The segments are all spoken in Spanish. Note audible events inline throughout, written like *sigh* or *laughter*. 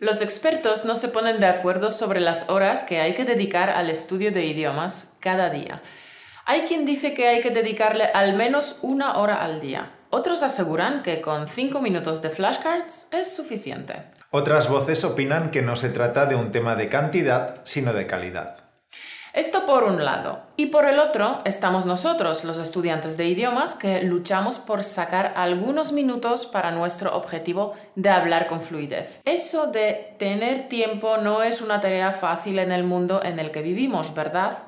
Los expertos no se ponen de acuerdo sobre las horas que hay que dedicar al estudio de idiomas cada día. Hay quien dice que hay que dedicarle al menos una hora al día. Otros aseguran que con 5 minutos de flashcards es suficiente. Otras voces opinan que no se trata de un tema de cantidad, sino de calidad. Esto por un lado. Y por el otro estamos nosotros, los estudiantes de idiomas, que luchamos por sacar algunos minutos para nuestro objetivo de hablar con fluidez. Eso de tener tiempo no es una tarea fácil en el mundo en el que vivimos, ¿verdad?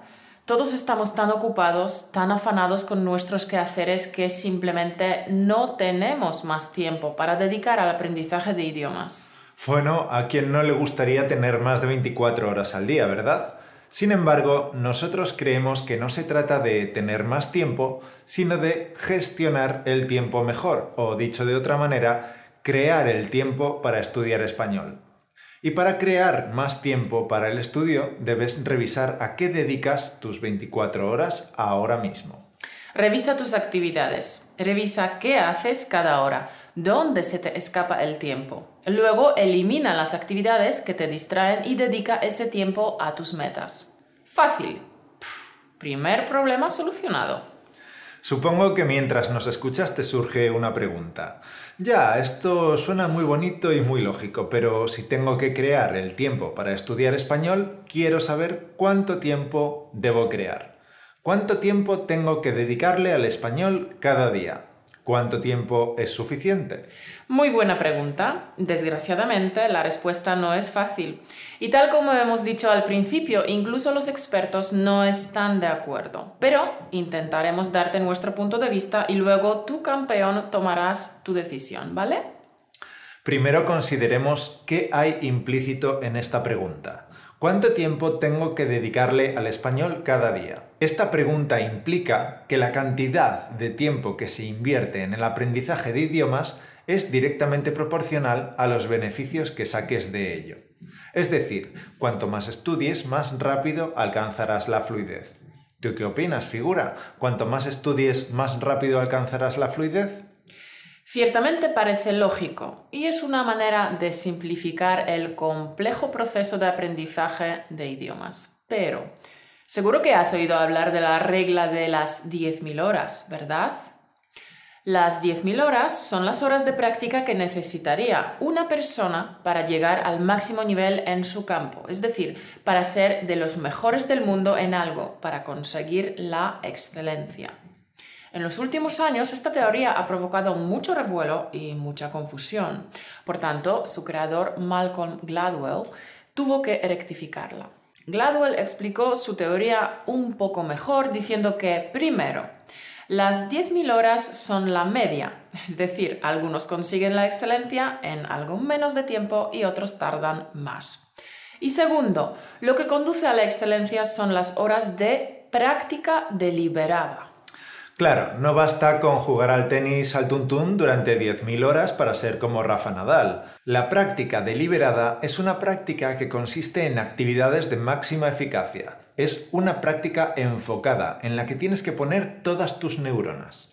Todos estamos tan ocupados, tan afanados con nuestros quehaceres que simplemente no tenemos más tiempo para dedicar al aprendizaje de idiomas. Bueno, a quien no le gustaría tener más de 24 horas al día, ¿verdad? Sin embargo, nosotros creemos que no se trata de tener más tiempo, sino de gestionar el tiempo mejor, o dicho de otra manera, crear el tiempo para estudiar español. Y para crear más tiempo para el estudio, debes revisar a qué dedicas tus 24 horas ahora mismo. Revisa tus actividades, revisa qué haces cada hora, dónde se te escapa el tiempo. Luego elimina las actividades que te distraen y dedica ese tiempo a tus metas. Fácil. primer problema solucionado. Supongo que mientras nos escuchas te surge una pregunta. Ya, esto suena muy bonito y muy lógico, pero si tengo que crear el tiempo para estudiar español, quiero saber cuánto tiempo debo crear. ¿Cuánto tiempo tengo que dedicarle al español cada día? ¿Cuánto tiempo es suficiente? Muy buena pregunta. Desgraciadamente, la respuesta no es fácil. Y tal como hemos dicho al principio, incluso los expertos no están de acuerdo. Pero intentaremos darte nuestro punto de vista y luego tú, campeón, tomarás tu decisión, ¿vale? Primero consideremos qué hay implícito en esta pregunta. ¿Cuánto tiempo tengo que dedicarle al español cada día? Esta pregunta implica que la cantidad de tiempo que se invierte en el aprendizaje de idiomas es directamente proporcional a los beneficios que saques de ello. Es decir, cuanto más estudies, más rápido alcanzarás la fluidez. ¿Tú qué opinas, figura? ¿Cuanto más estudies, más rápido alcanzarás la fluidez? Ciertamente parece lógico y es una manera de simplificar el complejo proceso de aprendizaje de idiomas. Pero seguro que has oído hablar de la regla de las 10.000 horas, ¿verdad? Las 10.000 horas son las horas de práctica que necesitaría una persona para llegar al máximo nivel en su campo, es decir, para ser de los mejores del mundo en algo, para conseguir la excelencia. En los últimos años, esta teoría ha provocado mucho revuelo y mucha confusión. Por tanto, su creador, Malcolm Gladwell, tuvo que rectificarla. Gladwell explicó su teoría un poco mejor diciendo que, primero, las 10.000 horas son la media, *laughs* es decir, algunos consiguen la excelencia en algo menos de tiempo y otros tardan más. Y segundo, lo que conduce a la excelencia son las horas de práctica deliberada. Claro, no basta con jugar al tenis al tuntún durante 10.000 horas para ser como Rafa Nadal. La práctica deliberada es una práctica que consiste en actividades de máxima eficacia. Es una práctica enfocada en la que tienes que poner todas tus neuronas.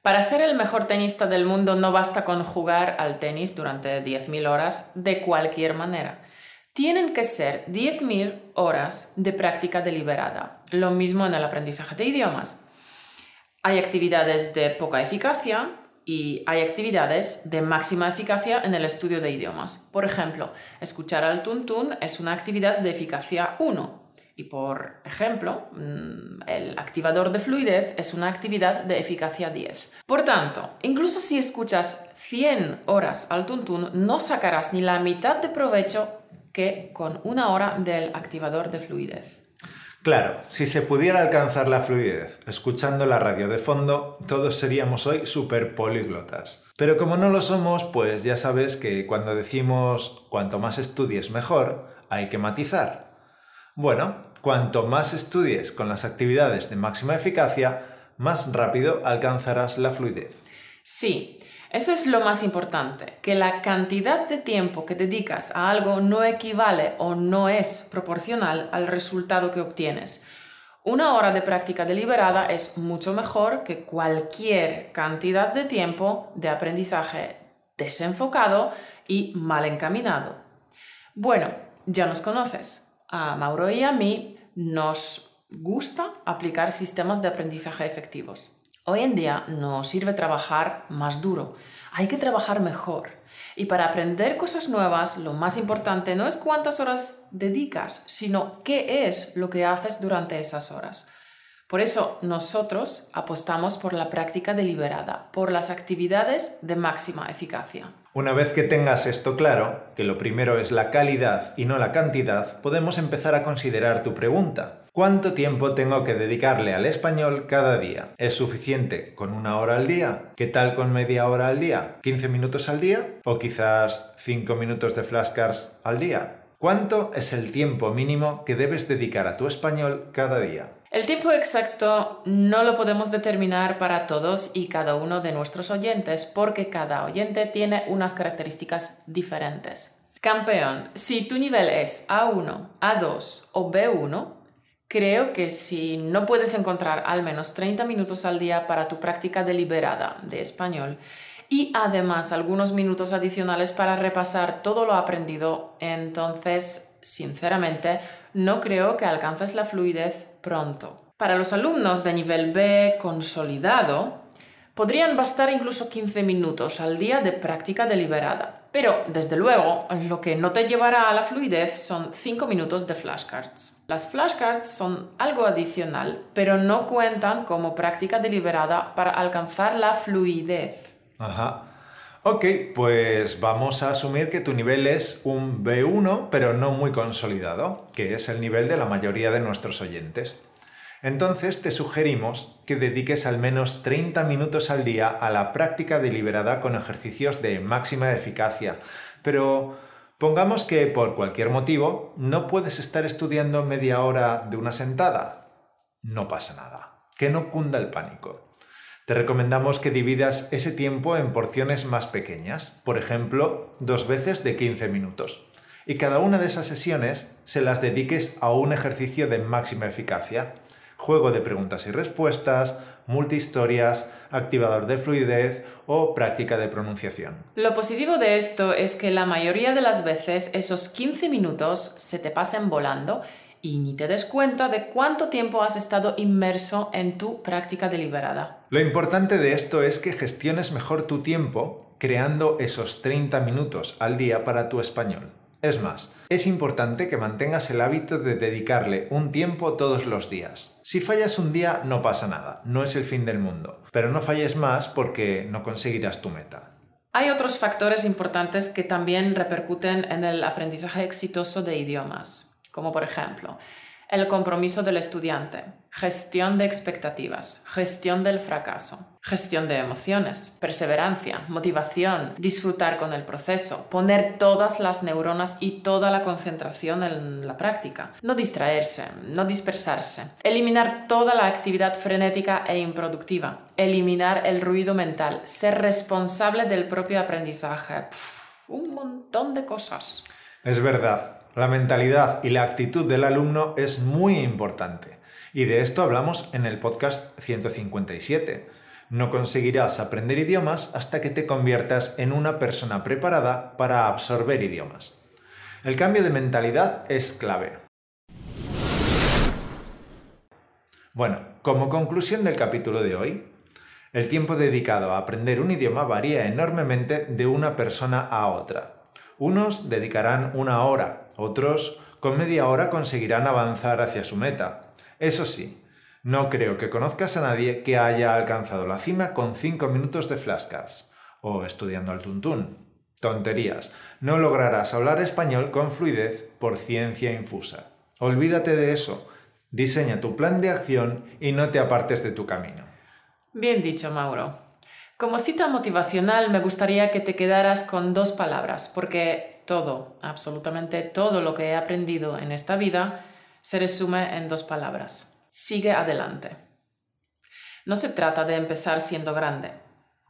Para ser el mejor tenista del mundo no basta con jugar al tenis durante 10.000 horas de cualquier manera. Tienen que ser 10.000 horas de práctica deliberada. Lo mismo en el aprendizaje de idiomas. Hay actividades de poca eficacia y hay actividades de máxima eficacia en el estudio de idiomas. Por ejemplo, escuchar al tuntún es una actividad de eficacia 1 y por ejemplo, mm, el activador de fluidez es una actividad de eficacia 10. Por tanto, incluso si escuchas 100 horas al tuntún, no sacarás ni la mitad de provecho que con una hora del activador de fluidez. Claro, si se pudiera alcanzar la fluidez escuchando la radio de fondo, todos seríamos hoy super políglotas. Pero como no lo somos, pues ya sabes que cuando decimos cuanto más estudies mejor, hay que matizar. Bueno, cuanto más estudies con las actividades de máxima eficacia, más rápido alcanzarás la fluidez. Sí, eso es lo más importante, que la cantidad de tiempo que dedicas a algo no equivale o no es proporcional al resultado que obtienes. Una hora de práctica deliberada es mucho mejor que cualquier cantidad de tiempo de aprendizaje desenfocado y mal encaminado. Bueno, ya nos conoces. A Mauro y a mí nos gusta aplicar sistemas de aprendizaje efectivos. Hoy en día nos sirve trabajar más duro. Hay que trabajar mejor. Y para aprender cosas nuevas, lo más importante no es cuántas horas dedicas, sino qué es lo que haces durante esas horas. Por eso nosotros apostamos por la práctica deliberada, por las actividades de máxima eficacia. Una vez que tengas esto claro, que lo primero es la calidad y no la cantidad, podemos empezar a considerar tu pregunta. ¿Cuánto tiempo tengo que dedicarle al español cada día? ¿Es suficiente con una hora al día? ¿Qué tal con media hora al día? ¿15 minutos al día? ¿O quizás 5 minutos de flashcards al día? ¿Cuánto es el tiempo mínimo que debes dedicar a tu español cada día? El tiempo exacto no lo podemos determinar para todos y cada uno de nuestros oyentes porque cada oyente tiene unas características diferentes. Campeón, si tu nivel es A1, A2 o B1, creo que si no puedes encontrar al menos 30 minutos al día para tu práctica deliberada de español y además algunos minutos adicionales para repasar todo lo aprendido, entonces, sinceramente, no creo que alcances la fluidez pronto. Para los alumnos de nivel B consolidado, podrían bastar incluso 15 minutos al día de práctica deliberada. Pero, desde luego, lo que no te llevará a la fluidez son 5 minutos de flashcards. Las flashcards son algo adicional, pero no cuentan como práctica deliberada para alcanzar la fluidez. Ajá. Ok, pues vamos a asumir que tu nivel es un B1, pero no muy consolidado, que es el nivel de la mayoría de nuestros oyentes. Entonces te sugerimos que dediques al menos 30 minutos al día a la práctica deliberada con ejercicios de máxima eficacia. Pero pongamos que por cualquier motivo no puedes estar estudiando media hora de una sentada. No pasa nada. Que no cunda el pánico. Te recomendamos que dividas ese tiempo en porciones más pequeñas, por ejemplo, dos veces de 15 minutos. Y cada una de esas sesiones se las dediques a un ejercicio de máxima eficacia. Juego de preguntas y respuestas, multihistorias, activador de fluidez o práctica de pronunciación. Lo positivo de esto es que la mayoría de las veces esos 15 minutos se te pasen volando y ni te des cuenta de cuánto tiempo has estado inmerso en tu práctica deliberada. Lo importante de esto es que gestiones mejor tu tiempo creando esos 30 minutos al día para tu español. Es más, es importante que mantengas el hábito de dedicarle un tiempo todos los días. Si fallas un día no pasa nada, no es el fin del mundo, pero no falles más porque no conseguirás tu meta. Hay otros factores importantes que también repercuten en el aprendizaje exitoso de idiomas como por ejemplo el compromiso del estudiante, gestión de expectativas, gestión del fracaso, gestión de emociones, perseverancia, motivación, disfrutar con el proceso, poner todas las neuronas y toda la concentración en la práctica, no distraerse, no dispersarse, eliminar toda la actividad frenética e improductiva, eliminar el ruido mental, ser responsable del propio aprendizaje, un montón de cosas. Es verdad, la mentalidad y la actitud del alumno es muy importante. Y de esto hablamos en el podcast 157. No conseguirás aprender idiomas hasta que te conviertas en una persona preparada para absorber idiomas. El cambio de mentalidad es clave. Bueno, como conclusión del capítulo de hoy, el tiempo dedicado a aprender un idioma varía enormemente de una persona a otra. Unos dedicarán una hora, otros con media hora conseguirán avanzar hacia su meta. Eso sí, no creo que conozcas a nadie que haya alcanzado la cima con 5 minutos de flashcards o estudiando al tuntún. Tonterías. No lograrás hablar español con fluidez por ciencia infusa. Olvídate de eso. Diseña tu plan de acción y no te apartes de tu camino. Bien dicho, Mauro. Como cita motivacional me gustaría que te quedaras con dos palabras, porque todo, absolutamente todo lo que he aprendido en esta vida se resume en dos palabras. Sigue adelante. No se trata de empezar siendo grande,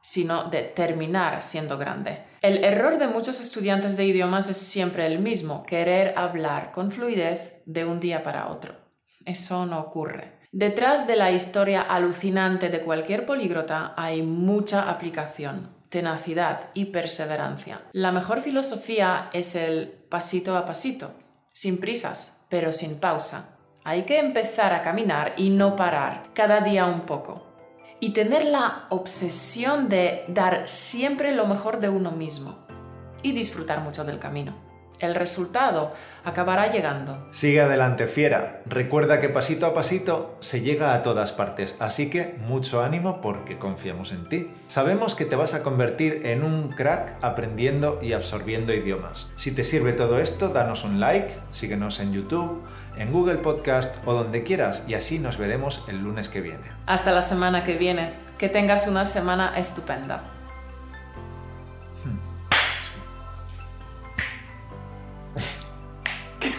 sino de terminar siendo grande. El error de muchos estudiantes de idiomas es siempre el mismo, querer hablar con fluidez de un día para otro. Eso no ocurre. Detrás de la historia alucinante de cualquier políglota hay mucha aplicación, tenacidad y perseverancia. La mejor filosofía es el pasito a pasito, sin prisas, pero sin pausa. Hay que empezar a caminar y no parar, cada día un poco. Y tener la obsesión de dar siempre lo mejor de uno mismo y disfrutar mucho del camino el resultado acabará llegando. Sigue adelante, fiera. Recuerda que pasito a pasito se llega a todas partes, así que mucho ánimo porque confiamos en ti. Sabemos que te vas a convertir en un crack aprendiendo y absorbiendo idiomas. Si te sirve todo esto, danos un like, síguenos en YouTube, en Google Podcast o donde quieras y así nos veremos el lunes que viene. Hasta la semana que viene. Que tengas una semana estupenda.